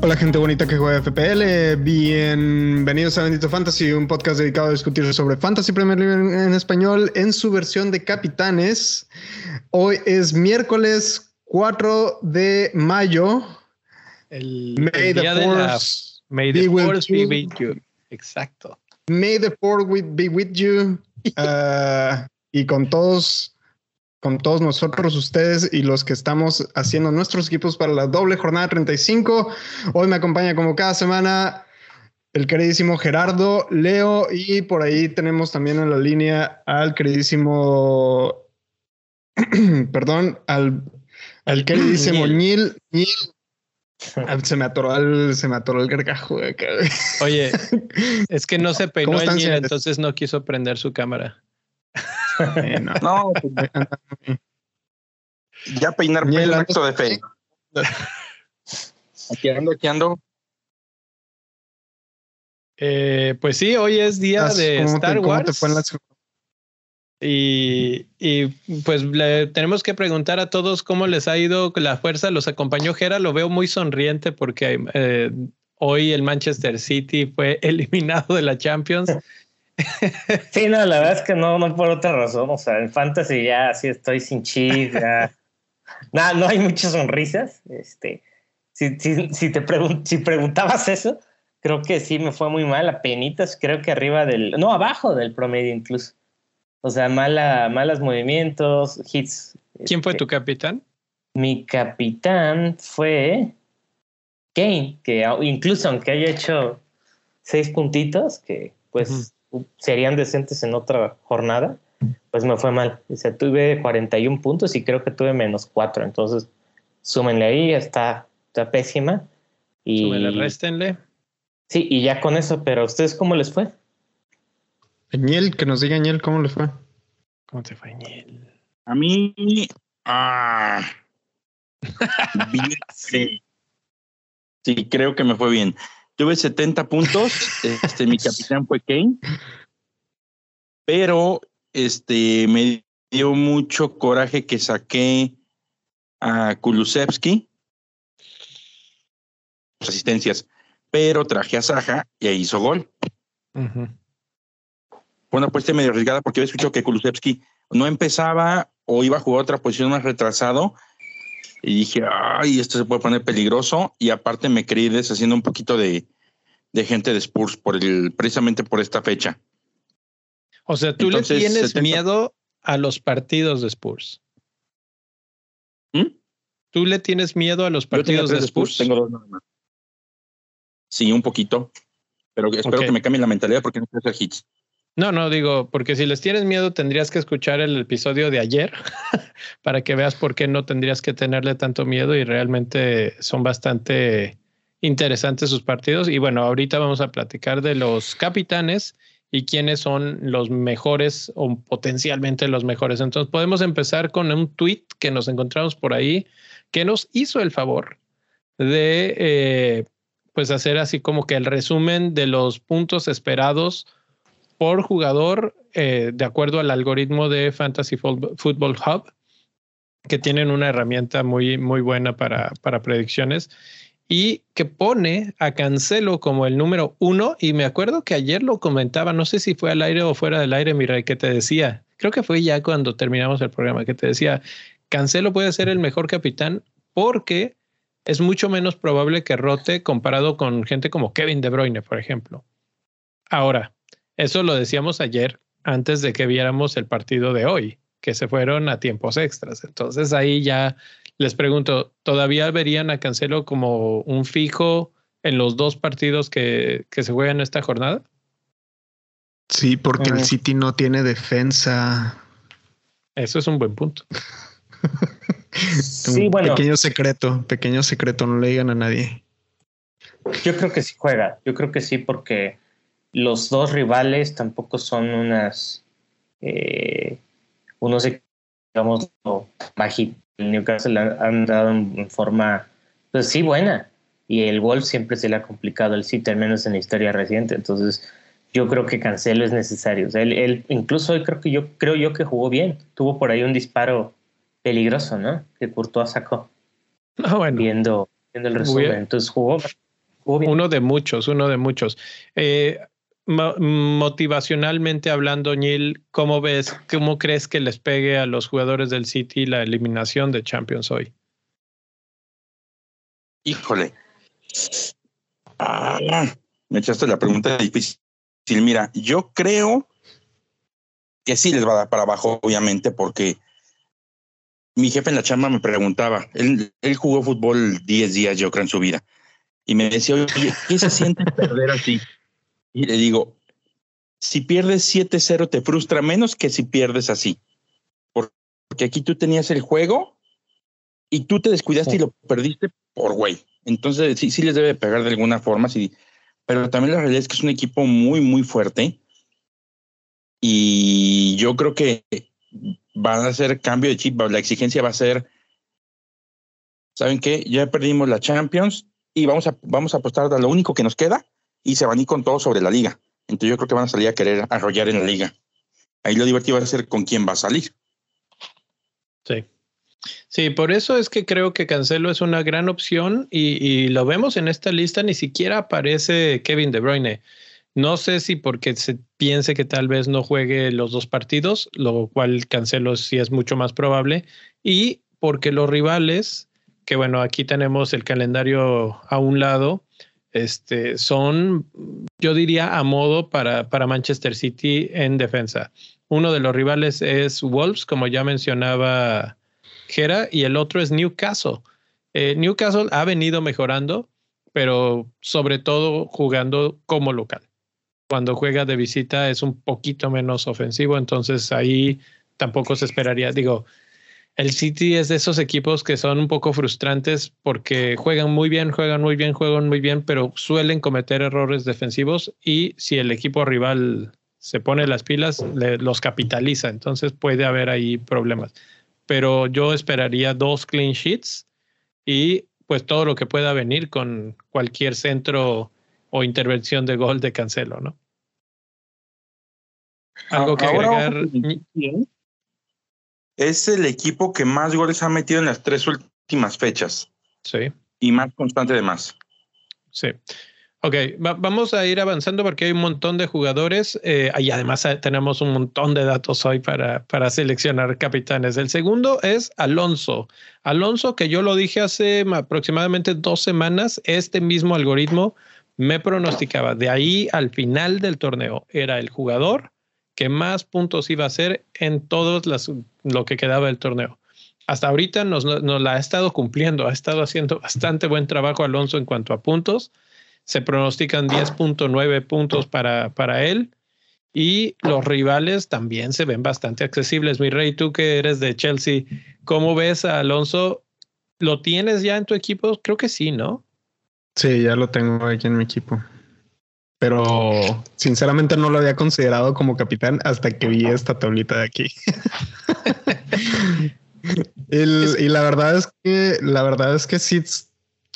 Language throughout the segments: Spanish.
Hola gente bonita que juega FPL, bienvenidos a Bendito Fantasy, un podcast dedicado a discutir sobre Fantasy Premier League en español en su versión de capitanes. Hoy es miércoles 4 de mayo. El, May the Force, May the Force be with you. Exacto. May the Force be with you. Uh, y con todos con todos nosotros, ustedes y los que estamos haciendo nuestros equipos para la doble jornada 35. Hoy me acompaña como cada semana el queridísimo Gerardo, Leo y por ahí tenemos también en la línea al queridísimo, perdón, al, al queridísimo Nil. Ah, se me atoró el, se me atoró el gargajo. Oye, es que no se peinó el entonces no quiso prender su cámara no. ya peinar pelo acto de fe. Aquí ando, aquí ando. Eh, pues sí, hoy es día de Star Wars. Y, y, pues le tenemos que preguntar a todos cómo les ha ido la fuerza. Los acompañó Jera, lo veo muy sonriente porque eh, hoy el Manchester City fue eliminado de la Champions Sí, no, la verdad es que no, no por otra razón. O sea, en Fantasy ya sí estoy sin chis, ya. Nada, no hay muchas sonrisas. Este, si, si, si te si preguntabas eso, creo que sí me fue muy mal, a penitas, creo que arriba del, no, abajo del promedio incluso. O sea, mala, malos movimientos, hits. ¿Quién fue este, tu capitán? Mi capitán fue Kane, que incluso aunque haya hecho seis puntitos, que pues serían decentes en otra jornada, pues me fue mal. O sea, tuve 41 puntos y creo que tuve menos 4. Entonces, súmenle ahí, está, está pésima. Y, súmenle, réstenle. Sí, y ya con eso, pero ¿a ustedes cómo les fue? Añel, que nos diga Añel cómo le fue. ¿Cómo te fue, Añel? A mí. Ah, bien, sí. sí, creo que me fue bien. Tuve 70 puntos. Este, mi capitán fue Kane. Pero este, me dio mucho coraje que saqué a Kulusevski. Asistencias. Pero traje a Saja y ahí hizo gol. Fue una apuesta medio arriesgada porque había escuchado que Kulusevski no empezaba o iba a jugar otra posición más retrasado y dije, ay, esto se puede poner peligroso. Y aparte me creí deshaciendo un poquito de, de gente de Spurs por el, precisamente por esta fecha. O sea, tú le tienes miedo a los partidos de Spurs. ¿Mm? ¿Tú le tienes miedo a los partidos de Spurs? Tengo dos más. Sí, un poquito. Pero espero que me cambie la mentalidad porque no quiero hacer hits. No, no, digo, porque si les tienes miedo tendrías que escuchar el episodio de ayer para que veas por qué no tendrías que tenerle tanto miedo y realmente son bastante interesantes sus partidos. Y bueno, ahorita vamos a platicar de los capitanes y quiénes son los mejores o potencialmente los mejores. Entonces podemos empezar con un tweet que nos encontramos por ahí que nos hizo el favor de eh, pues hacer así como que el resumen de los puntos esperados por jugador eh, de acuerdo al algoritmo de Fantasy Football Hub, que tienen una herramienta muy, muy buena para, para predicciones y que pone a Cancelo como el número uno. Y me acuerdo que ayer lo comentaba, no sé si fue al aire o fuera del aire, mira, que te decía, creo que fue ya cuando terminamos el programa, que te decía, Cancelo puede ser el mejor capitán porque es mucho menos probable que rote comparado con gente como Kevin De Bruyne, por ejemplo. Ahora, eso lo decíamos ayer antes de que viéramos el partido de hoy, que se fueron a tiempos extras. Entonces ahí ya les pregunto, ¿todavía verían a Cancelo como un fijo en los dos partidos que, que se juegan esta jornada? Sí, porque el City no tiene defensa. Eso es un buen punto. un pequeño secreto, pequeño secreto, no le digan a nadie. Yo creo que sí juega, yo creo que sí, porque los dos rivales tampoco son unas, eh, unos, digamos, mágicos. El Newcastle han dado en forma, pues sí, buena. Y el Wolf siempre se le ha complicado el City, al menos en la historia reciente. Entonces, yo creo que Cancelo es necesario. él, él, incluso creo que yo creo yo que jugó bien. Tuvo por ahí un disparo peligroso, ¿no? Que Courtois sacó. Ah, bueno. Viendo, viendo el resumen. Entonces jugó, bien. Uno de muchos, uno de muchos. Eh, motivacionalmente hablando, Neil, ¿cómo ves, cómo crees que les pegue a los jugadores del City la eliminación de Champions hoy? Híjole. Ah, me echaste la pregunta difícil. Mira, yo creo que sí les va a dar para abajo, obviamente, porque mi jefe en la chamba me preguntaba, él, él jugó fútbol 10 días, yo creo, en su vida, y me decía, oye, ¿qué se siente perder así? Y le digo, si pierdes 7-0 te frustra menos que si pierdes así. Porque aquí tú tenías el juego y tú te descuidaste y lo perdiste por güey. Entonces sí, sí les debe pegar de alguna forma, sí. Pero también la realidad es que es un equipo muy, muy fuerte. Y yo creo que van a hacer cambio de chip. La exigencia va a ser, ¿saben qué? Ya perdimos la Champions y vamos a, vamos a apostar a lo único que nos queda y se van a ir con todo sobre la liga. Entonces yo creo que van a salir a querer arrollar en la liga. Ahí lo divertido va a ser con quién va a salir. Sí. Sí, por eso es que creo que Cancelo es una gran opción y, lo vemos en esta lista, ni siquiera aparece Kevin De Bruyne. No sé si porque se piense que tal vez no juegue los dos partidos, lo cual Cancelo sí es mucho más probable, y porque los rivales, que bueno, aquí tenemos el calendario a un lado, este, son, yo diría, a modo para, para Manchester City en defensa. Uno de los rivales es Wolves, como ya mencionaba Gera, y el otro es Newcastle. Eh, Newcastle ha venido mejorando, pero sobre todo jugando como local. Cuando juega de visita es un poquito menos ofensivo, entonces ahí tampoco se esperaría. Digo, el City es de esos equipos que son un poco frustrantes porque juegan muy bien, juegan muy bien, juegan muy bien, pero suelen cometer errores defensivos y si el equipo rival se pone las pilas, los capitaliza, entonces puede haber ahí problemas. Pero yo esperaría dos clean sheets y pues todo lo que pueda venir con cualquier centro o intervención de gol de Cancelo, ¿no? Algo que agregar es el equipo que más goles ha metido en las tres últimas fechas. Sí. Y más constante de más. Sí. Ok, vamos a ir avanzando porque hay un montón de jugadores eh, y además eh, tenemos un montón de datos hoy para, para seleccionar capitanes. El segundo es Alonso. Alonso, que yo lo dije hace aproximadamente dos semanas, este mismo algoritmo me pronosticaba de ahí al final del torneo. Era el jugador que más puntos iba a hacer en todos las, lo que quedaba del torneo. Hasta ahorita nos, nos, la ha estado cumpliendo, ha estado haciendo bastante buen trabajo Alonso en cuanto a puntos. Se pronostican 10.9 puntos para, para él y los rivales también se ven bastante accesibles. Mi rey, tú que eres de Chelsea, ¿cómo ves a Alonso? ¿Lo tienes ya en tu equipo? Creo que sí, ¿no? Sí, ya lo tengo aquí en mi equipo pero sinceramente no lo había considerado como capitán hasta que vi esta tablita de aquí. y la verdad es que la verdad es que sí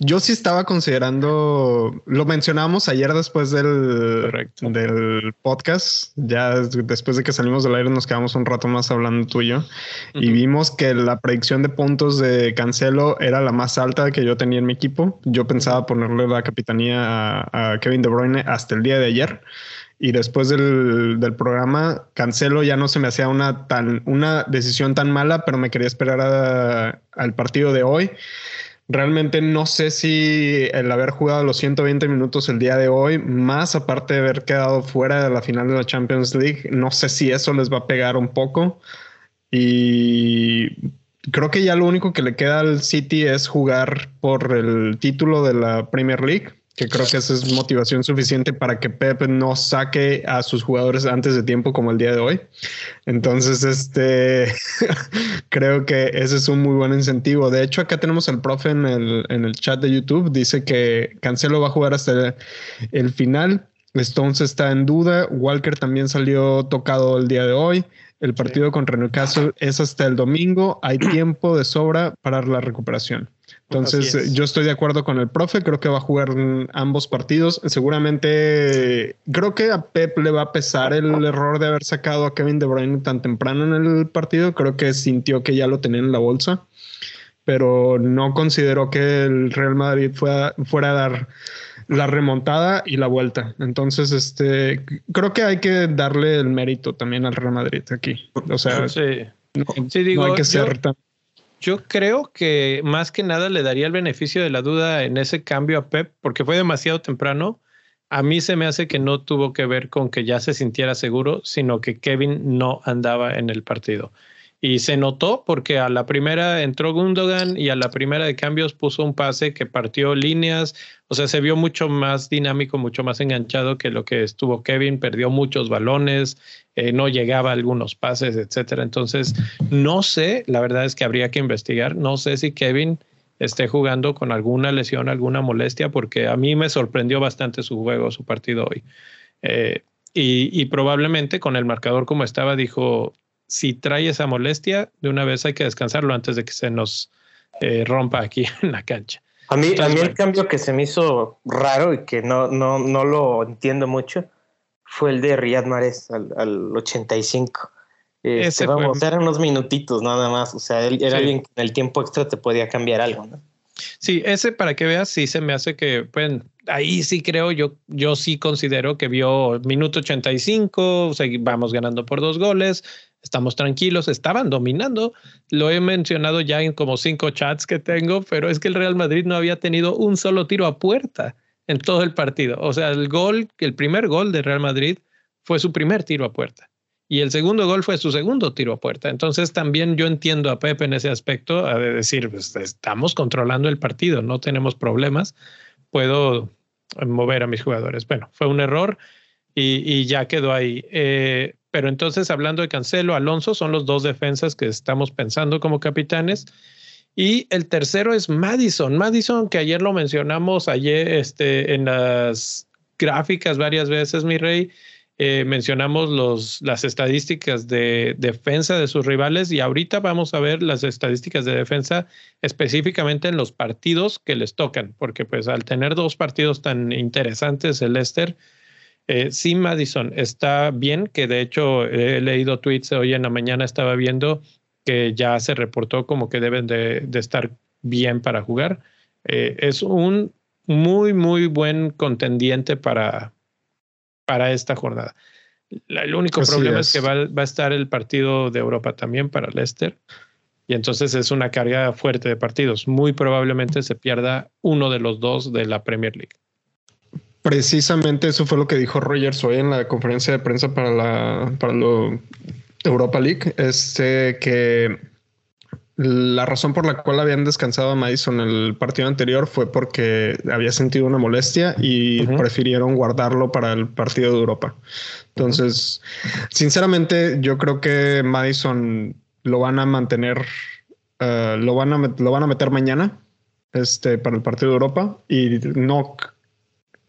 yo sí estaba considerando, lo mencionamos ayer después del, del podcast, ya después de que salimos del aire nos quedamos un rato más hablando tú y yo, y vimos que la predicción de puntos de Cancelo era la más alta que yo tenía en mi equipo. Yo pensaba ponerle la capitanía a, Kevin De Bruyne hasta el día de ayer. Y después del, del, programa, Cancelo ya no se me hacía una, tan, una decisión tan mala, pero me quería esperar al partido de hoy. Realmente no sé si el haber jugado los 120 minutos el día de hoy, más aparte de haber quedado fuera de la final de la Champions League, no sé si eso les va a pegar un poco. Y creo que ya lo único que le queda al City es jugar por el título de la Premier League que creo que esa es motivación suficiente para que Pep no saque a sus jugadores antes de tiempo como el día de hoy. Entonces, este creo que ese es un muy buen incentivo. De hecho, acá tenemos al profe en el, en el chat de YouTube. Dice que Cancelo va a jugar hasta el, final. Stones está en duda. Walker también salió tocado el día de hoy. El partido contra Newcastle es hasta el domingo. Hay tiempo de sobra para la recuperación. Entonces, yo estoy de acuerdo con el profe, creo que va a jugar ambos partidos. Seguramente, creo que a Pep le va a pesar el error de haber sacado a Kevin De Bruyne tan temprano en el partido. Creo que sintió que ya lo tenía en la bolsa, pero no consideró que el Real Madrid fuera, fuera a dar la remontada y la vuelta. Entonces, este, creo que hay que darle el mérito también al Real Madrid aquí. O sea, sí. No, hay que ser tan yo creo que más que nada le daría el beneficio de la duda en ese cambio a Pep, porque fue demasiado temprano. A mí se me hace que no tuvo que ver con que ya se sintiera seguro, sino que Kevin no andaba en el partido. Y se notó porque a la primera entró Gundogan y a la primera de cambios puso un pase que partió líneas. O sea, se vio mucho más dinámico, mucho más enganchado que lo que estuvo Kevin. Perdió muchos balones, eh, no llegaba a algunos pases, etcétera. Entonces, no sé, la verdad es que habría que investigar. No sé si Kevin esté jugando con alguna lesión, alguna molestia, porque a mí me sorprendió bastante su juego, su partido hoy. Eh, y, y, probablemente con el marcador como estaba, dijo, si trae esa molestia, de una vez hay que descansarlo antes de que se nos eh, rompa aquí en la cancha. A mí, a mí el cambio que se me hizo raro y que no, no, no lo entiendo mucho fue el de Riyad Mahrez al, al 85. Este, vamos, eran unos minutitos nada más. O sea, él era alguien que en el tiempo extra te podía cambiar algo, ¿no? Sí, ese para que veas, sí se me hace que, pues, ahí sí creo, yo, yo sí considero que vio minuto 85, o sea, vamos ganando por dos goles, estamos tranquilos, estaban dominando. Lo he mencionado ya en como cinco chats que tengo, pero es que el Real Madrid no había tenido un solo tiro a puerta en todo el partido. O sea, el gol, el primer gol de Real Madrid fue su primer tiro a puerta. Y el segundo gol fue su segundo tiro a puerta. Entonces también yo entiendo a Pepe en ese aspecto, a decir, pues, estamos controlando el partido, no tenemos problemas, puedo mover a mis jugadores. Bueno, fue un error y, ya quedó ahí. Eh, pero entonces, hablando de Cancelo, Alonso son los dos defensas que estamos pensando como capitanes. Y el tercero es Madison. Madison, que ayer lo mencionamos ayer este, en las gráficas varias veces, mi rey. Eh, mencionamos los, las estadísticas de defensa de sus rivales y ahorita vamos a ver las estadísticas de defensa específicamente en los partidos que les tocan, porque pues al tener dos partidos tan interesantes el Leicester, eh, sí, Madison está bien, que de hecho he leído tweets hoy en la mañana, estaba viendo que ya se reportó como que deben de, estar bien para jugar. Eh, es un muy, muy buen contendiente para, para esta jornada. el único problema es. que va, va, a estar el partido de Europa también para Leicester. Y entonces es una carga fuerte de partidos. Muy probablemente se pierda uno de los dos de la Premier League. Precisamente eso fue lo que dijo Rogers hoy en la conferencia de prensa para la para lo Europa League, este que la razón por la cual habían descansado a Madison el partido anterior fue porque había sentido una molestia y prefirieron guardarlo para el partido de Europa. Entonces, sinceramente, yo creo que Madison lo van a mantener, eh, lo, van a, lo van a meter mañana este, para el partido de Europa y no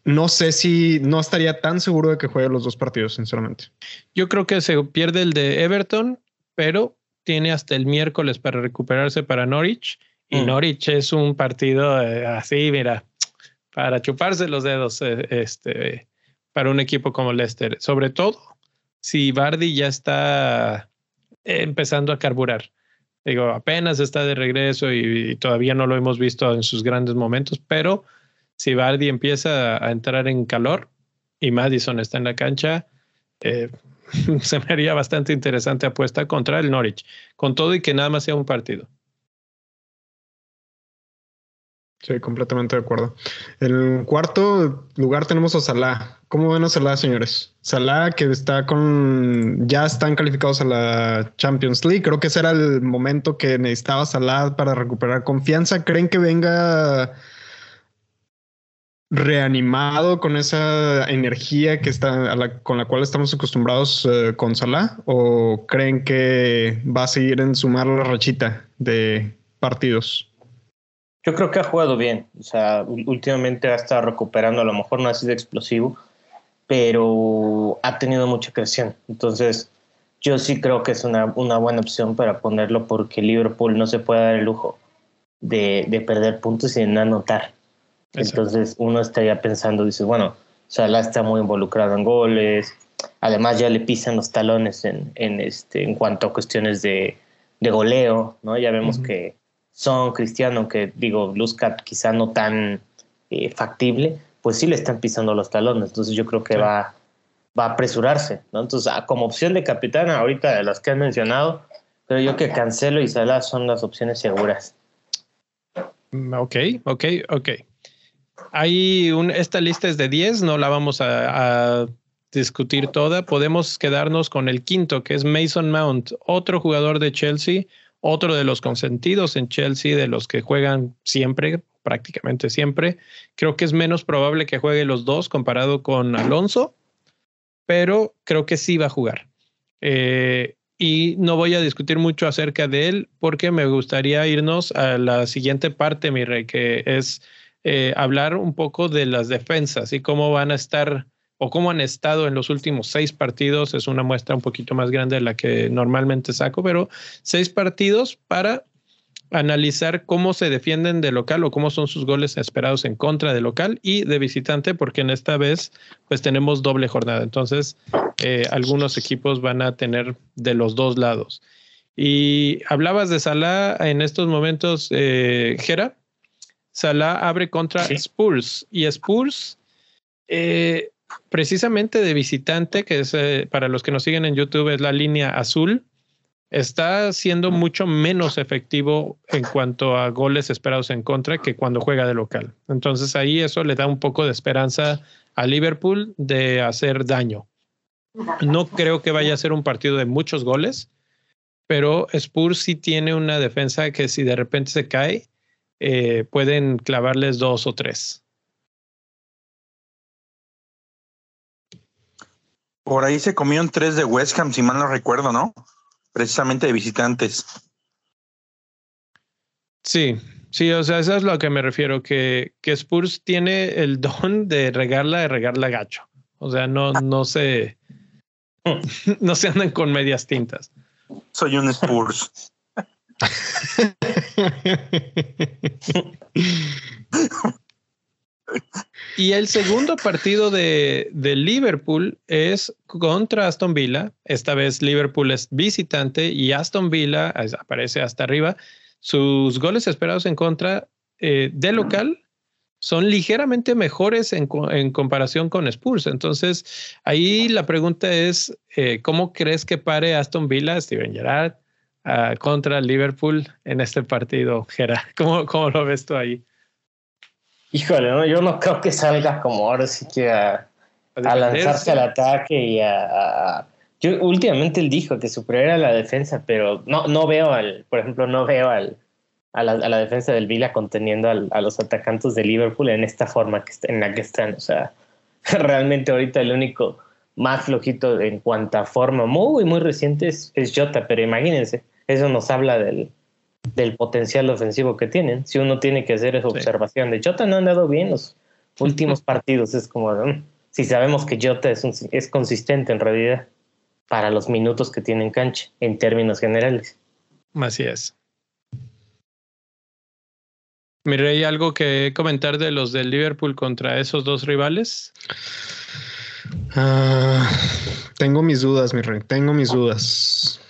no sé si no estaría tan seguro de que juegue los dos partidos, sinceramente. Yo creo que se pierde el de Everton, pero tiene hasta el miércoles para recuperarse para Norwich. Y mm. Norwich es un partido eh, así, mira, para chuparse los dedos eh, este, para un equipo como Leicester. Sobre todo si Bardi ya está empezando a carburar. Digo, apenas está de regreso y todavía no lo hemos visto en sus grandes momentos, pero si Bardi empieza a entrar en calor y Madison está en la cancha, eh, se me haría bastante interesante apuesta contra el Norwich, con todo y que nada más sea un partido. Sí, completamente de acuerdo. En cuarto lugar tenemos a Salah. ¿Cómo ven a Salah, señores? Salah que está con, ya están calificados a la Champions League. Creo que ese era el momento que necesitaba Salah para recuperar confianza. ¿Creen que venga reanimado con esa energía que está con la cual estamos acostumbrados eh, con Salah o creen que va a seguir en sumar la rachita de partidos? Yo creo que ha jugado bien, o sea, últimamente ha estado recuperando, a lo mejor no ha sido explosivo, pero ha tenido mucha creación. Entonces, yo sí creo que es una, buena opción para ponerlo porque Liverpool no se puede dar el lujo de, perder puntos de no anotar. Entonces uno estaría pensando, dice, bueno, Salah está muy involucrado en goles, además ya le pisan los talones en, en, este, en cuanto a cuestiones de, de goleo, ¿no? Ya vemos que son Cristiano, que digo, luzca quizá no tan eh, factible, pues sí le están pisando los talones. Entonces yo creo que va, va a apresurarse, ¿no? Entonces, ah, como opción de capitán, ahorita de las que han mencionado, creo yo que Cancelo y Salah son las opciones seguras. Mm, ok, ok, ok. Hay esta lista es de 10, no la vamos a, discutir toda. Podemos quedarnos con el quinto, que es Mason Mount, otro jugador de Chelsea, otro de los consentidos en Chelsea, de los que juegan siempre, prácticamente siempre. Creo que es menos probable que juegue los dos comparado con Alonso, pero creo que sí va a jugar. Eh, y no voy a discutir mucho acerca de él porque me gustaría irnos a la siguiente parte, mi rey, que es eh, hablar un poco de las defensas y cómo van a estar o cómo han estado en los últimos seis partidos. Es una muestra un poquito más grande de la que normalmente saco, pero seis partidos para analizar cómo se defienden de local o cómo son sus goles esperados en contra de local y de visitante, porque en esta vez pues tenemos doble jornada. Entonces, eh, algunos equipos van a tener de los dos lados. Y hablabas de Salah en estos momentos, eh, Gera. Salah abre contra Spurs y Spurs, eh, precisamente de visitante, que es eh, para los que nos siguen en YouTube, es la línea azul está siendo mucho menos efectivo en cuanto a goles esperados en contra que cuando juega de local. Entonces ahí eso le da un poco de esperanza a Liverpool de hacer daño. No creo que vaya a ser un partido de muchos goles, pero Spurs sí tiene una defensa que si de repente se cae, eh, pueden clavarles dos o tres. Por ahí se comieron tres de West Ham, si mal no recuerdo, ¿no? precisamente de visitantes. Sí, sí, o sea, eso es lo que me refiero, que, que Spurs tiene el don de regarla, de regarla gacho. O sea, no, no se, no se andan con medias tintas. Soy un Spurs. Y el segundo partido de, Liverpool es contra Aston Villa. Esta vez Liverpool es visitante y Aston Villa aparece hasta arriba. Sus goles esperados en contra eh, de local son ligeramente mejores en, comparación con Spurs. Entonces, ahí la pregunta es, eh, ¿cómo crees que pare Aston Villa, Steven Gerrard, ah, contra Liverpool en este partido, Gerard? ¿Cómo, ¿Cómo lo ves tú ahí? Híjole, ¿no? yo no creo que salga como ahora sí que a, lanzarse al ataque y a, Yo últimamente él dijo que superior a la defensa, pero no, no veo al, por ejemplo, no veo al, a, la, defensa del Vila conteniendo a los atacantes de Liverpool en esta forma que, en la que están. O sea, realmente ahorita el único más flojito en cuanto a forma muy, muy reciente es, es Jota, pero imagínense, eso nos habla del, del potencial ofensivo que tienen. Si uno tiene que hacer esa observación de Jota no han dado bien los últimos partidos, es como, mm, si sabemos que Jota es, es consistente en realidad para los minutos que tiene en cancha, en términos generales. Así es. Mire, ¿hay algo que comentar de los del Liverpool contra esos dos rivales? Ah, tengo mis dudas, mi rey, tengo mis dudas.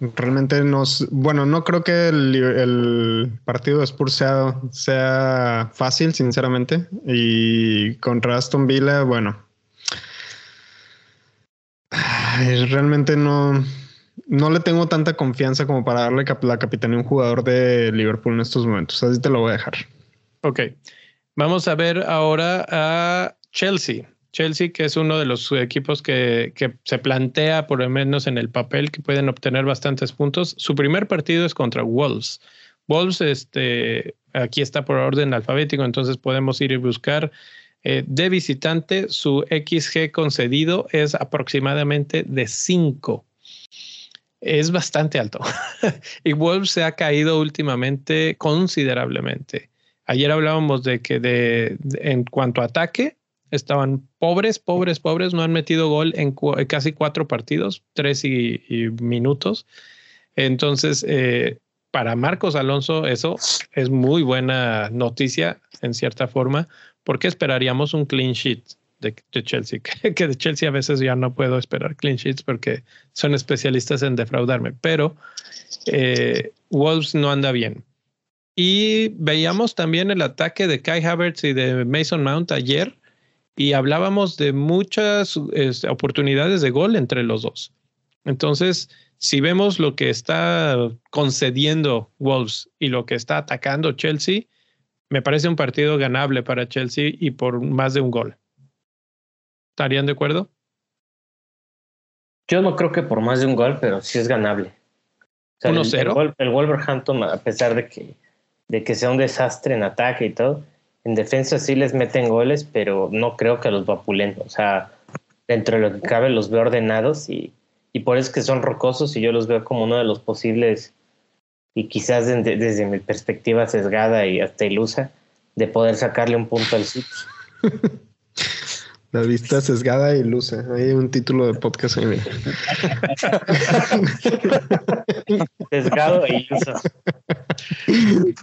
Realmente nos, bueno, no creo que el, partido de Spurs sea, sea, fácil, sinceramente. Y contra Aston Villa, bueno, realmente no, no le tengo tanta confianza como para darle la capitanía a un jugador de Liverpool en estos momentos. Así te lo voy a dejar. Ok. Vamos a ver ahora a Chelsea. Chelsea, que es uno de los equipos que, se plantea, por lo menos en el papel, que pueden obtener bastantes puntos. Su primer partido es contra Wolves. Wolves, este, aquí está por orden alfabético, entonces podemos ir y buscar. Eh, de visitante, su XG concedido es aproximadamente de 5. Es bastante alto. y Wolves se ha caído últimamente considerablemente. Ayer hablábamos de que de, en cuanto a ataque, estaban pobres, pobres, pobres, no han metido gol en casi cuatro partidos, tres y, minutos. Entonces, eh, para Marcos Alonso eso es muy buena noticia en cierta forma, porque esperaríamos un clean sheet de, Chelsea, que, de Chelsea a veces ya no puedo esperar clean sheets porque son especialistas en defraudarme, pero eh, Wolves no anda bien. Y veíamos también el ataque de Kai Havertz y de Mason Mount ayer y hablábamos de muchas oportunidades de gol entre los dos. Entonces, si vemos lo que está concediendo Wolves y lo que está atacando Chelsea, me parece un partido ganable para Chelsea y por más de un gol. ¿Estarían de acuerdo? Yo no creo que por más de un gol, pero sí es ganable. 1-0. El, Wolverhampton, a pesar de que, de que sea un desastre en ataque y todo, en defensa sí les meten goles, pero no creo que los vapulen. O sea, dentro de lo que cabe los veo ordenados y y por eso que son rocosos y yo los veo como uno de los posibles y quizás desde, mi perspectiva sesgada y hasta ilusa de poder sacarle un punto al City. La vista sesgada e ilusa. Hay un título de podcast ahí. Sesgado e iluso.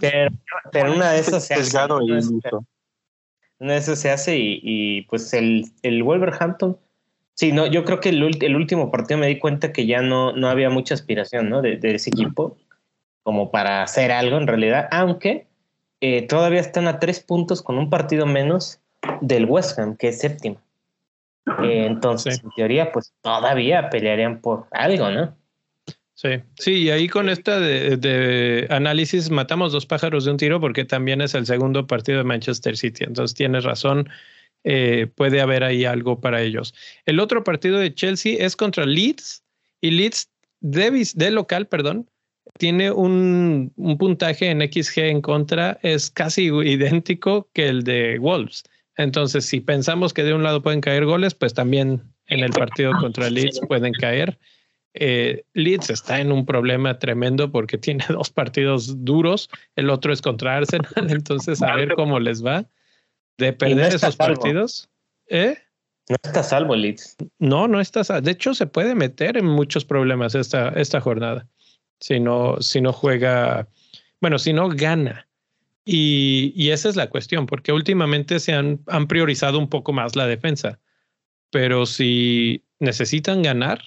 Pero, pero una de esas se hace. Sesgado e iluso. Una de esas se hace y, y pues el, el Wolverhampton Sí, no, yo creo que el, el, último partido me di cuenta que ya no, no había mucha aspiración ¿no? de, ese equipo como para hacer algo en realidad, aunque eh, todavía están a tres puntos con un partido menos del West Ham, que es séptimo. Eh, entonces, en teoría, pues todavía pelearían por algo, ¿no? Sí, sí, y ahí con esta de, de, análisis matamos dos pájaros de un tiro porque también es el segundo partido de Manchester City. Entonces tienes razón, eh, puede haber ahí algo para ellos. El otro partido de Chelsea es contra Leeds y Leeds de, de local, perdón, tiene un, un, puntaje en XG en contra, es casi idéntico que el de Wolves. Entonces, si pensamos que de un lado pueden caer goles, pues también en el partido contra Leeds pueden caer. Eh, Leeds está en un problema tremendo porque tiene dos partidos duros, el otro es contra Arsenal, entonces a ver cómo les va de perder esos partidos. ¿Eh? No está salvo Leeds. No, no está salvo. De hecho, se puede meter en muchos problemas esta, esta jornada. Si no, si no juega, bueno, si no gana. Y, y esa es la cuestión, porque últimamente se han, han priorizado un poco más la defensa. Pero si necesitan ganar,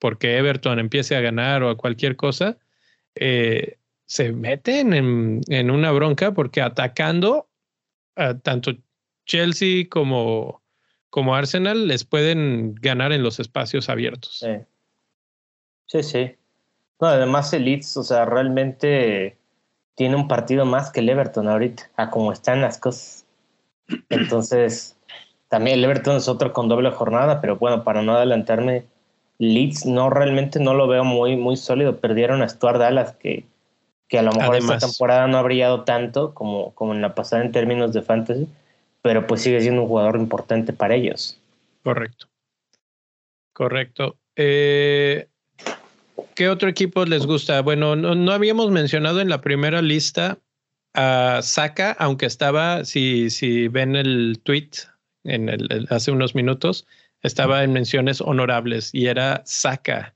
porque Everton empiece a ganar o a cualquier cosa, eh, se meten en, una bronca porque atacando tanto Chelsea como, como Arsenal les pueden ganar en los espacios abiertos. Sí, sí. además el Leeds, o sea, realmente tiene un partido más que el Everton ahorita, a como están las cosas. Entonces, también el Everton es otro con doble jornada, pero bueno, para no adelantarme, Leeds no realmente no lo veo muy, muy sólido. Perdieron a Stuart Dallas, que que a lo mejor esta temporada no ha brillado tanto como, como en la pasada en términos de fantasy, pero pues sigue siendo un jugador importante para ellos. Correcto. Correcto. Eh, ¿Qué otro equipo les gusta? Bueno, no, habíamos mencionado en la primera lista a Saka, aunque estaba, si, si ven el tweet en el, hace unos minutos, estaba en menciones honorables y era Saka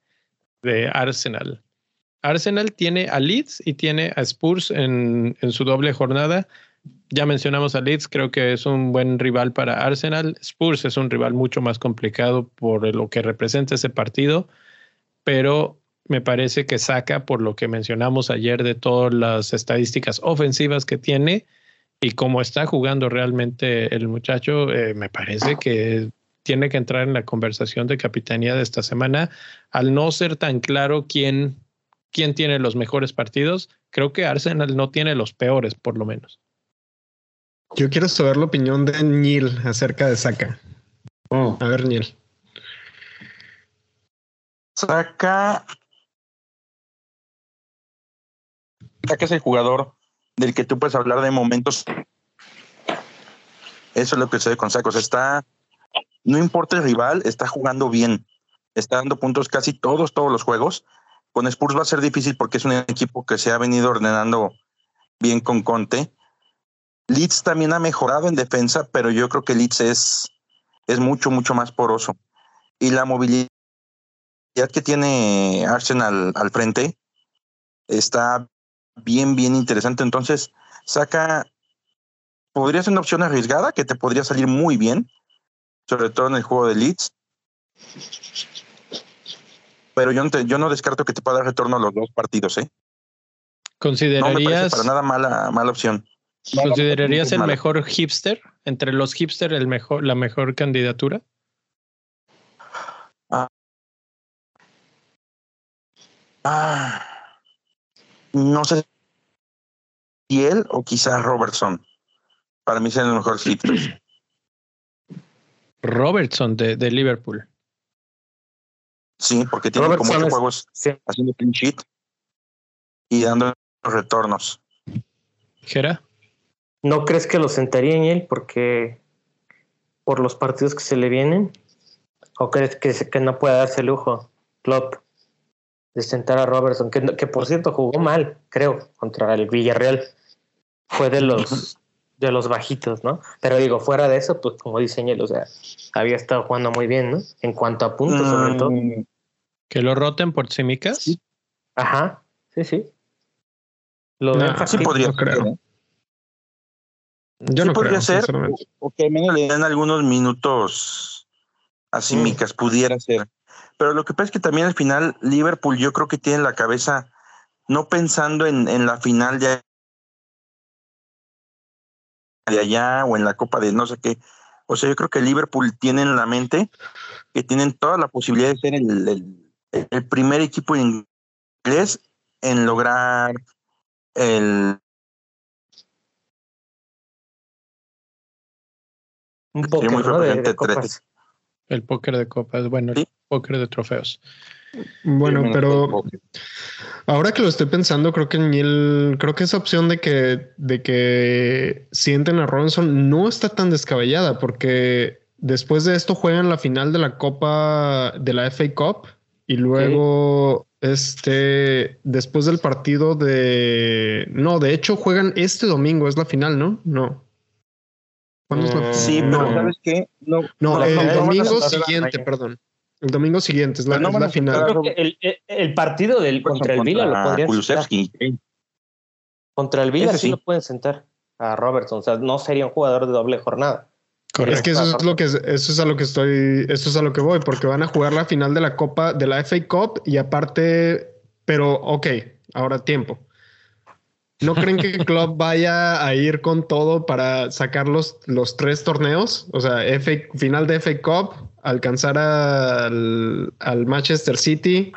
de Arsenal. Arsenal tiene a Leeds y tiene a Spurs en, en, su doble jornada. Ya mencionamos a Leeds, creo que es un buen rival para Arsenal. Spurs es un rival mucho más complicado por lo que representa ese partido, pero me parece que saca por lo que mencionamos ayer de todas las estadísticas ofensivas que tiene y cómo está jugando realmente el muchacho, eh, me parece que tiene que entrar en la conversación de capitanía de esta semana, al no ser tan claro quién quién tiene los mejores partidos. Creo que Arsenal no tiene los peores, por lo menos. Yo quiero saber la opinión de Neil acerca de Saka. Oh. A ver, Neil. Saka. Saka es el jugador del que tú puedes hablar de momentos. Eso es lo que sucede con Saka. está. No importa el rival, está jugando bien. Está dando puntos casi todos, todos los juegos con Spurs va a ser difícil porque es un equipo que se ha venido ordenando bien con Conte. Leeds también ha mejorado en defensa, pero yo creo que Leeds es, es mucho, mucho más poroso. Y la movilidad que tiene Arsenal al frente está bien, bien interesante. Entonces, saca, podría ser una opción arriesgada que te podría salir muy bien, sobre todo en el juego de Leeds. Pero yo no, yo no descarto que te pueda dar retorno a los dos partidos, ¿eh? ¿Considerarías... para nada mala, mala opción. ¿Considerarías el mejor hipster? Entre los hipster, el mejor, la mejor candidatura. Ah. ah. No sé si él o quizás Robertson. Para mí sean el mejor hipster. Robertson de, de, Liverpool. Sí, porque tiene como ocho juegos haciendo clean sheet y dando retornos. ¿Gera? ¿No crees que lo sentaría en él porque por los partidos que se le vienen? ¿O crees que, que no puede darse el lujo, Klopp, de sentar a Robertson, que, que por cierto jugó mal, creo, contra el Villarreal? Fue de los de los bajitos, ¿no? Pero digo, fuera de eso, pues como dice o sea, había estado jugando muy bien, ¿no? En cuanto a puntos, sobre todo. Mm. ¿Que lo roten por Simicas? Ajá, sí, sí. Lo sí podría ser. Yo no podría ser, o, que al menos le den algunos minutos a Simicas, pudiera ser. Pero lo que pasa es que también al final Liverpool yo creo que tiene la cabeza no pensando en, en la final de, de allá o en la Copa de no sé qué. O sea, yo creo que Liverpool tiene en la mente que tienen toda la posibilidad de ser el, el primer equipo inglés en lograr el Un póker, de, copas. El póker de copas, bueno, el póker de trofeos. Bueno, pero ahora que lo estoy pensando, creo que el, creo que esa opción de que, de que sienten a Robinson no está tan descabellada, porque después de esto juegan la final de la Copa de la FA Cup y luego este después del partido de no, de hecho juegan este domingo, es la final, ¿no? No. Sí, pero ¿sabes qué? No, no, el domingo siguiente, perdón. El domingo siguiente es la, final. el, partido del contra el Vila lo podrían sentar. Contra el Vila sí, lo pueden sentar a Robertson. O sea, no sería un jugador de doble jornada. Es que eso es lo que eso es a lo que estoy, eso es a lo que voy, porque van a jugar la final de la Copa, de la FA Cup, y aparte, pero ok, ahora tiempo. ¿No creen que el club vaya a ir con todo para sacar los, los tres torneos? O sea, final de FA Cup, alcanzar al, al, Manchester City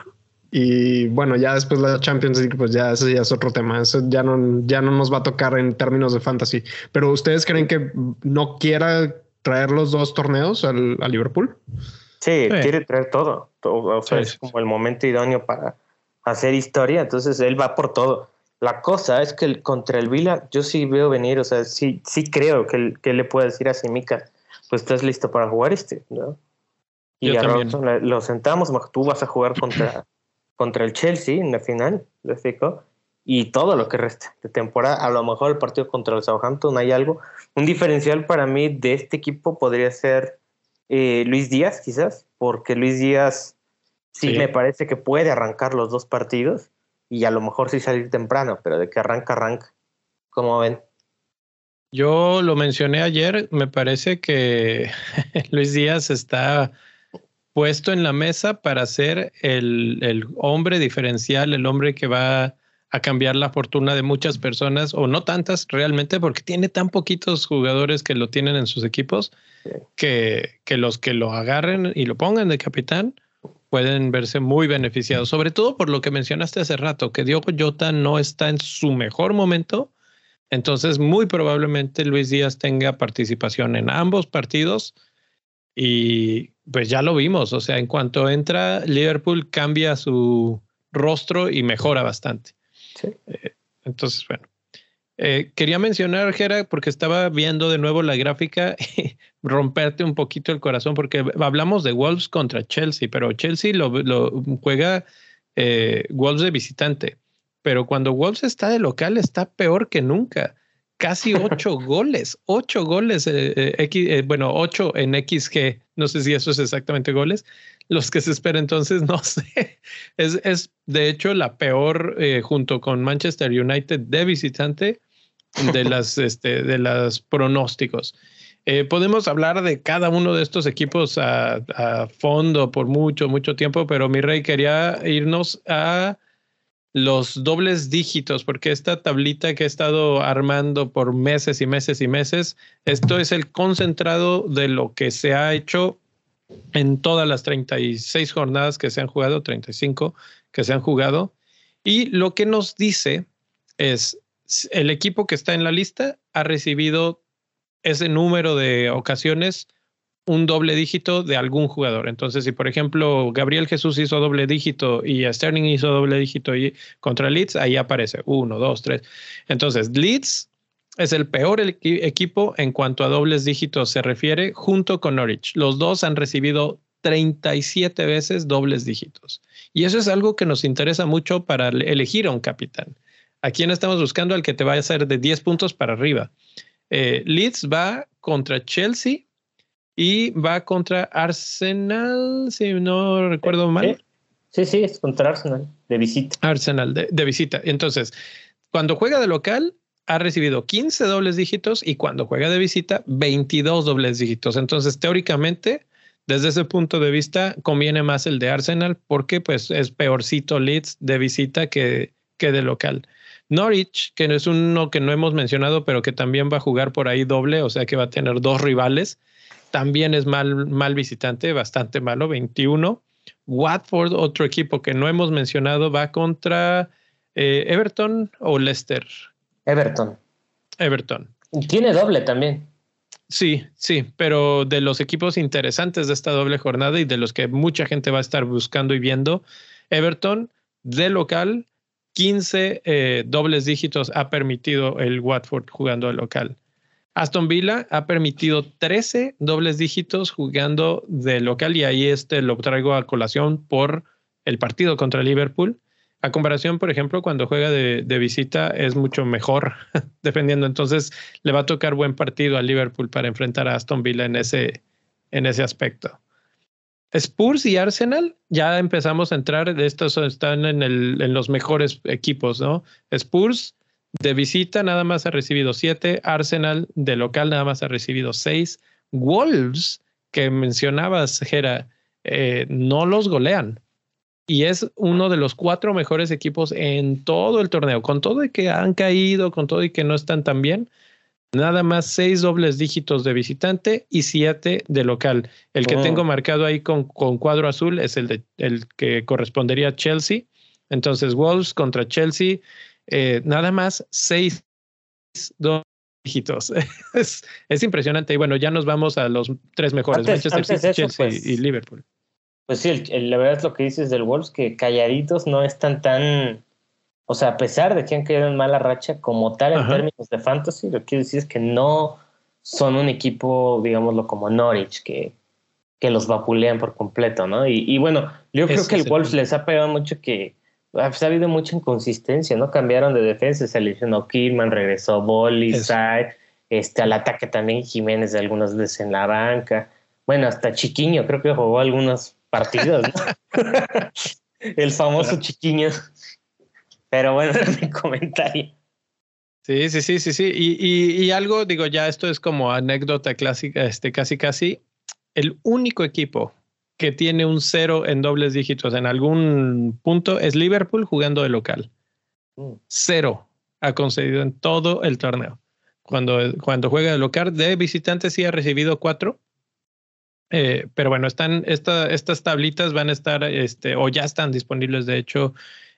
y bueno, ya después la Champions League, pues ya eso ya es otro tema. Eso ya no, ya no nos va a tocar en términos de fantasy. Pero ¿ustedes creen que no quiera traer los dos torneos al, a Liverpool? Sí, quiere traer todo. O sea, es como el momento idóneo para hacer historia. Entonces él va por todo. La cosa es que contra el Vila yo sí veo venir, o sea, sí, sí creo que, que le puede decir a Simica, pues estás listo para jugar este, ¿no? Y a Robinson lo sentamos, tú vas a jugar contra, contra el Chelsea en la final, le explico, y todo lo que resta de temporada, a lo mejor el partido contra el Southampton hay algo. Un diferencial para mí de este equipo podría ser eh, Luis Díaz, quizás, porque Luis Díaz sí, me parece que puede arrancar los dos partidos y a lo mejor sí salir temprano, pero de que arranca, arranca. ¿Cómo ven? Yo lo mencioné ayer, me parece que Luis Díaz está puesto en la mesa para ser el, el, hombre diferencial, el hombre que va a cambiar la fortuna de muchas personas, o no tantas realmente, porque tiene tan poquitos jugadores que lo tienen en sus equipos, que, que los que lo agarren y lo pongan de capitán, pueden verse muy beneficiados, sobre todo por lo que mencionaste hace rato, que Diogo Jota no está en su mejor momento. Entonces, muy probablemente Luis Díaz tenga participación en ambos partidos y pues ya lo vimos, o sea, en cuanto entra, Liverpool cambia su rostro y mejora bastante. Eh, entonces, bueno, eh, quería mencionar, Gera, porque estaba viendo de nuevo la gráfica y romperte un poquito el corazón, porque hablamos de Wolves contra Chelsea, pero Chelsea lo, juega eh, Wolves de visitante. Pero cuando Wolves está de local, está peor que nunca. Casi ocho goles, ocho goles, eh, X, bueno, ocho en XG, no sé si eso es exactamente goles, los que se espera entonces, no sé. Es, es de hecho la peor eh, junto con Manchester United de visitante de las este, de los pronósticos. Eh, podemos hablar de cada uno de estos equipos a, a, fondo por mucho, mucho tiempo, pero mi rey quería irnos a los dobles dígitos, porque esta tablita que he estado armando por meses y meses y meses, esto es el concentrado de lo que se ha hecho en todas las 36 jornadas que se han jugado, 35 que se han jugado. Y lo que nos dice es, el equipo que está en la lista ha recibido ese número de ocasiones un doble dígito de algún jugador. Entonces, si por ejemplo Gabriel Jesús hizo doble dígito y Sterling hizo doble dígito y contra Leeds, ahí aparece uno, dos, tres. Entonces, Leeds es el peor equipo en cuanto a dobles dígitos se refiere, junto con Norwich. Los dos han recibido 37 veces dobles dígitos. Y eso es algo que nos interesa mucho para elegir a un capitán. ¿A quién estamos buscando? Al que te vaya a hacer de 10 puntos para arriba. Eh, Leeds va contra Chelsea y va contra Arsenal, si no recuerdo mal. Sí, sí, es contra Arsenal, de visita. Arsenal, de, de visita. Entonces, cuando juega de local, ha recibido 15 dobles dígitos y cuando juega de visita, 22 dobles dígitos. Entonces, teóricamente, desde ese punto de vista, conviene más el de Arsenal porque pues es peorcito Leeds de visita que, que de local. Norwich, que es uno que no hemos mencionado, pero que también va a jugar por ahí doble, o sea que va a tener dos rivales. También es mal, mal visitante, bastante malo, 21. Watford, otro equipo que no hemos mencionado, va contra eh, Everton o Leicester. Everton. Everton. Tiene doble también. Sí, sí, pero de los equipos interesantes de esta doble jornada y de los que mucha gente va a estar buscando y viendo, Everton de local, 15 eh, dobles dígitos ha permitido el Watford jugando de local. Aston Villa ha permitido 13 dobles dígitos jugando de local y ahí este lo traigo a colación por el partido contra Liverpool. A comparación, por ejemplo, cuando juega de, visita es mucho mejor defendiendo. Entonces le va a tocar buen partido a Liverpool para enfrentar a Aston Villa en ese, en ese aspecto. Spurs y Arsenal, ya empezamos a entrar, estos están en, el, en los mejores equipos, ¿no? Spurs de visita nada más ha recibido siete, Arsenal de local nada más ha recibido seis, Wolves, que mencionabas, Jera, eh, no los golean y es uno de los cuatro mejores equipos en todo el torneo, con todo y que han caído, con todo y que no están tan bien. Nada más seis dobles dígitos de visitante y siete de local. El que tengo oh. marcado ahí con, con, cuadro azul es el, de, el que correspondería a Chelsea. Entonces, Wolves contra Chelsea, eh, nada más seis dígitos. es, es, impresionante. Y bueno, ya nos vamos a los tres mejores: Manchester City, Chelsea pues, y Liverpool. Pues sí, la verdad es lo que dices del Wolves, que calladitos no están tan. O sea, a pesar de que han quedado en mala racha como tal en términos de fantasy, lo que quiero decir es que no son un equipo, digámoslo, como Norwich, que, que los vapulean por completo, ¿no? Y, bueno, yo creo que el Wolves les ha pegado mucho que pues, ha habido mucha inconsistencia, ¿no? Cambiaron de defensa, se lesionó Kidman, regresó Bolly, Sai, este, al ataque también Jiménez de algunas veces en la banca. Bueno, hasta Chiquiño creo que jugó algunos partidos, el famoso chiquiño. Pero bueno, es mi comentario. Sí, sí, sí, sí, sí. Y, y, algo, digo, ya esto es como anécdota clásica, este, casi, casi. El único equipo que tiene un cero en dobles dígitos en algún punto es Liverpool jugando de local. Mm. Cero ha concedido en todo el torneo. Cuando, cuando juega de local, de visitante sí ha recibido cuatro, eh, pero bueno, están esta, estas tablitas van a estar, este, o ya están disponibles, de hecho,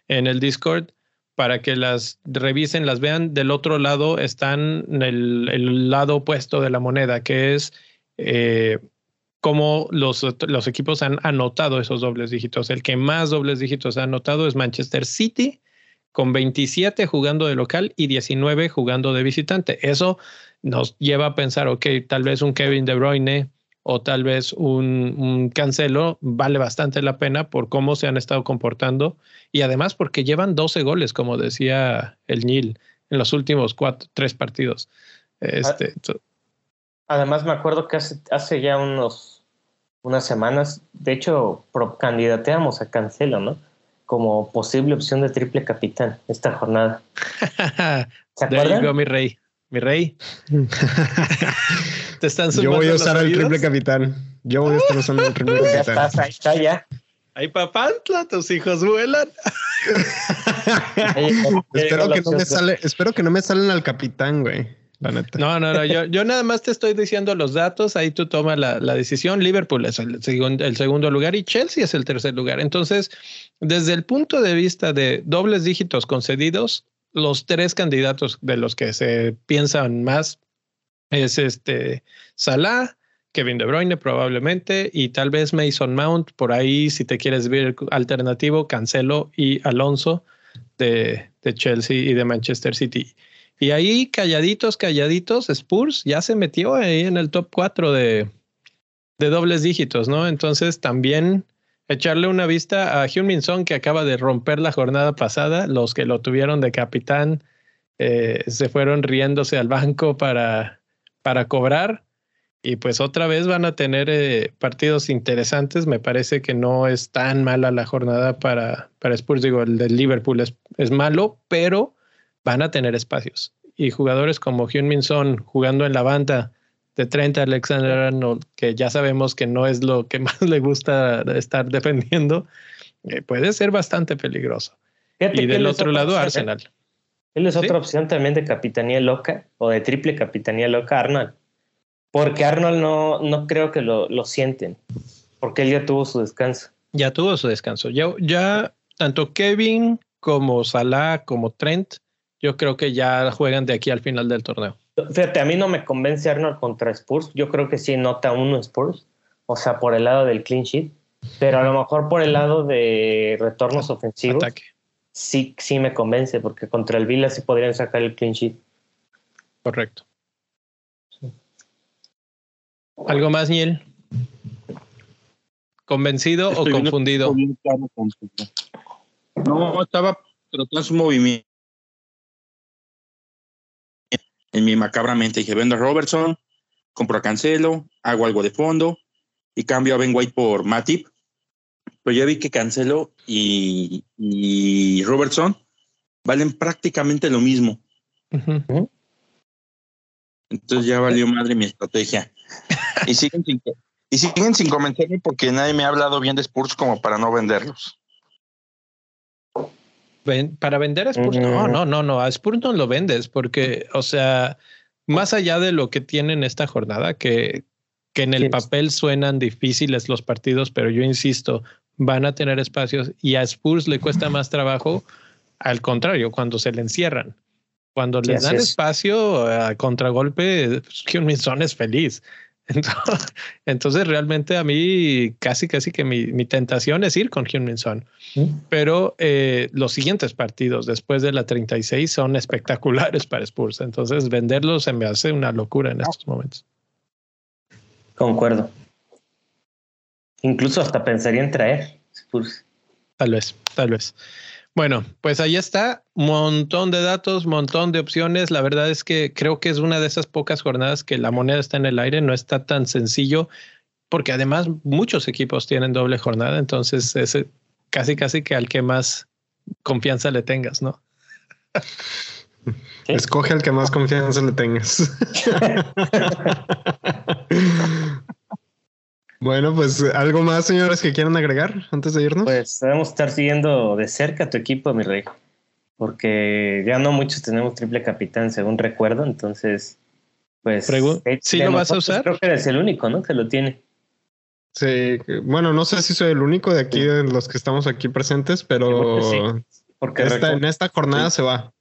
en el Discord para que las revisen, las vean. Del otro lado están el, el lado opuesto de la moneda, que es eh, cómo los, los equipos han anotado esos dobles dígitos. El que más dobles dígitos ha anotado es Manchester City, con 27 jugando de local y 19 jugando de visitante. Eso nos lleva a pensar, ok, tal vez un Kevin De Bruyne o tal vez un, cancelo vale bastante la pena por cómo se han estado comportando y además porque llevan 12 goles, como decía el Nil, en los últimos cuatro, tres partidos. Este, además, me acuerdo que hace, hace ya unos unas semanas. De hecho, candidateamos a Cancelo, ¿no? Como posible opción de triple capitán esta jornada. ¿Se acuerdan? mi rey. Mi rey. Te están Yo voy a usar el triple capitán. Yo voy a estar usando el triple capitán. Ya estás, ahí está ya. Ahí papantla, tus hijos vuelan. espero, que no me sale, espero que no me salen al capitán, güey. La neta. No, no, no. Yo, yo nada más te estoy diciendo los datos. Ahí tú tomas la, la decisión. Liverpool es el, el segundo lugar y Chelsea es el tercer lugar. Entonces, desde el punto de vista de dobles dígitos concedidos, los tres candidatos de los que se piensan más es este Salah, Kevin De Bruyne probablemente y tal vez Mason Mount por ahí si te quieres ver alternativo Cancelo y Alonso de, de Chelsea y de Manchester City. Y ahí calladitos, calladitos, Spurs ya se metió ahí en el top 4 de, de dobles dígitos, ¿no? Entonces también echarle una vista a Hyun Son que acaba de romper la jornada pasada. Los que lo tuvieron de capitán eh, se fueron riéndose al banco para, para cobrar. Y pues otra vez van a tener eh, partidos interesantes. Me parece que no es tan mala la jornada para, para Spurs. Digo, el del Liverpool es, es malo, pero van a tener espacios. Y jugadores como Hyun Son jugando en la banda de 30 Alexander Arnold, que ya sabemos que no es lo que más le gusta estar defendiendo, eh, puede ser bastante peligroso. y del otro lado, ¿eh? Arsenal. Él es otra opción también de capitanía loca o de triple capitanía loca, Arnold. Porque Arnold no, no creo que lo, lo sienten, porque él ya tuvo su descanso. Ya tuvo su descanso. Ya, ya tanto Kevin como Salah como Trent, yo creo que ya juegan de aquí al final del torneo. Fíjate, a mí no me convence Arnold contra Spurs. Yo creo que sí nota uno Spurs, o sea, por el lado del clean sheet, pero a lo mejor por el lado de retornos ofensivos. Sí, sí me convence, porque contra el Villa sí podrían sacar el clean sheet. Correcto. ¿Algo más, Niel? ¿Convencido o confundido? No, estaba tratando su movimiento en mi macabra mente dije, vendo a Robertson, compro a Cancelo, hago algo de fondo y cambio a Ben White por Matip. Pero ya vi que Cancelo y, Robertson valen prácticamente lo mismo. Entonces ya valió madre mi estrategia. y siguen sin, y siguen sin convencerme porque nadie me ha hablado bien de Spurs como para no venderlos para vender a Spurs, no, no, no, no, a Spurs no lo vendes porque, o sea, más allá de lo que tienen esta jornada, que, que en el papel suenan difíciles los partidos, pero yo insisto, van a tener espacios y a Spurs le cuesta más trabajo, al contrario, cuando se le encierran. Cuando les dan espacio a contragolpe, pues, Son es feliz. Entonces, realmente a mí casi, casi que mi, tentación es ir con Hyun Son. Pero eh, los siguientes partidos después de la 36 son espectaculares para Spurs. Entonces, venderlos se me hace una locura en estos momentos. Concuerdo. Incluso hasta pensaría en traer Spurs. Tal vez, tal vez. Bueno, pues ahí está, montón de datos, montón de opciones. La verdad es que creo que es una de esas pocas jornadas que la moneda está en el aire, no está tan sencillo, porque además muchos equipos tienen doble jornada, entonces es casi casi que al que más confianza le tengas, ¿no? Escoge al que más confianza le tengas. Bueno, pues algo más, señores, que quieran agregar antes de irnos. Pues debemos estar siguiendo de cerca a tu equipo, mi rey, porque ya no muchos tenemos triple capitán, según recuerdo, entonces, pues. ¿Sí lo vas a usar? Creo que eres el único, ¿no? Que lo tiene. Sí, bueno, no sé si soy el único de aquí, de los que estamos aquí presentes, pero porque en esta jornada se va.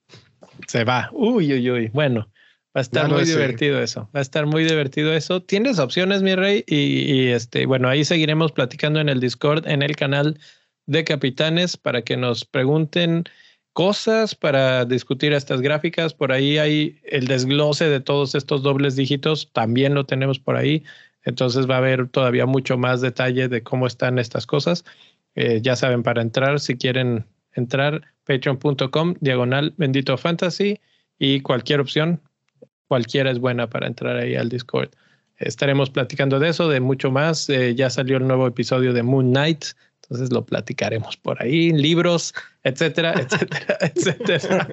Se va. Uy, uy, uy. Bueno, Va a estar muy divertido eso. Va a estar muy divertido eso. Tienes opciones, mi rey. Y, este, bueno, ahí seguiremos platicando en el Discord, en el canal de Capitanes, para que nos pregunten cosas para discutir estas gráficas. Por ahí hay el desglose de todos estos dobles dígitos. También lo tenemos por ahí. Entonces va a haber todavía mucho más detalle de cómo están estas cosas. Eh, ya saben, para entrar, si quieren entrar, patreon.com, diagonal bendito fantasy y cualquier opción cualquiera es buena para entrar ahí al Discord. estaremos platicando de eso, de mucho más. Eh, ya salió el nuevo episodio de Moon Knight, entonces lo platicaremos por ahí, libros, etcétera, etcétera, etcétera.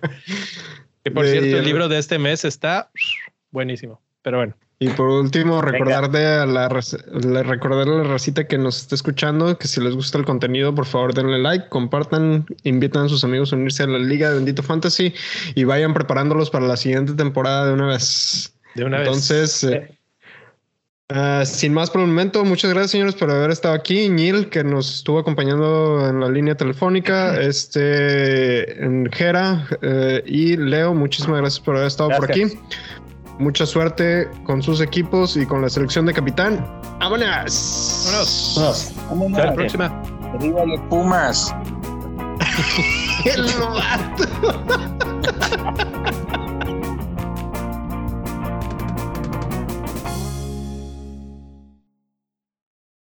Que por cierto, el libro de este mes está buenísimo, pero bueno. Y por último, recordar a la, recordar a la racita que nos está escuchando que si les gusta el contenido, por favor denle like, compartan, invitan a sus amigos a unirse a la Liga de Bendito Fantasy y vayan preparándolos para la siguiente temporada de una vez. De una vez. Entonces, eh, ah, sin más por el momento, muchas gracias señores por haber estado aquí. Neil, que nos estuvo acompañando en la línea telefónica, este, en Jera eh, y Leo, muchísimas gracias por haber estado por aquí. Mucha suerte con sus equipos y con la selección de capitán. ¡Vámonos! ¡Vámonos! Hasta la próxima. ¡Arriba los Pumas! ¡El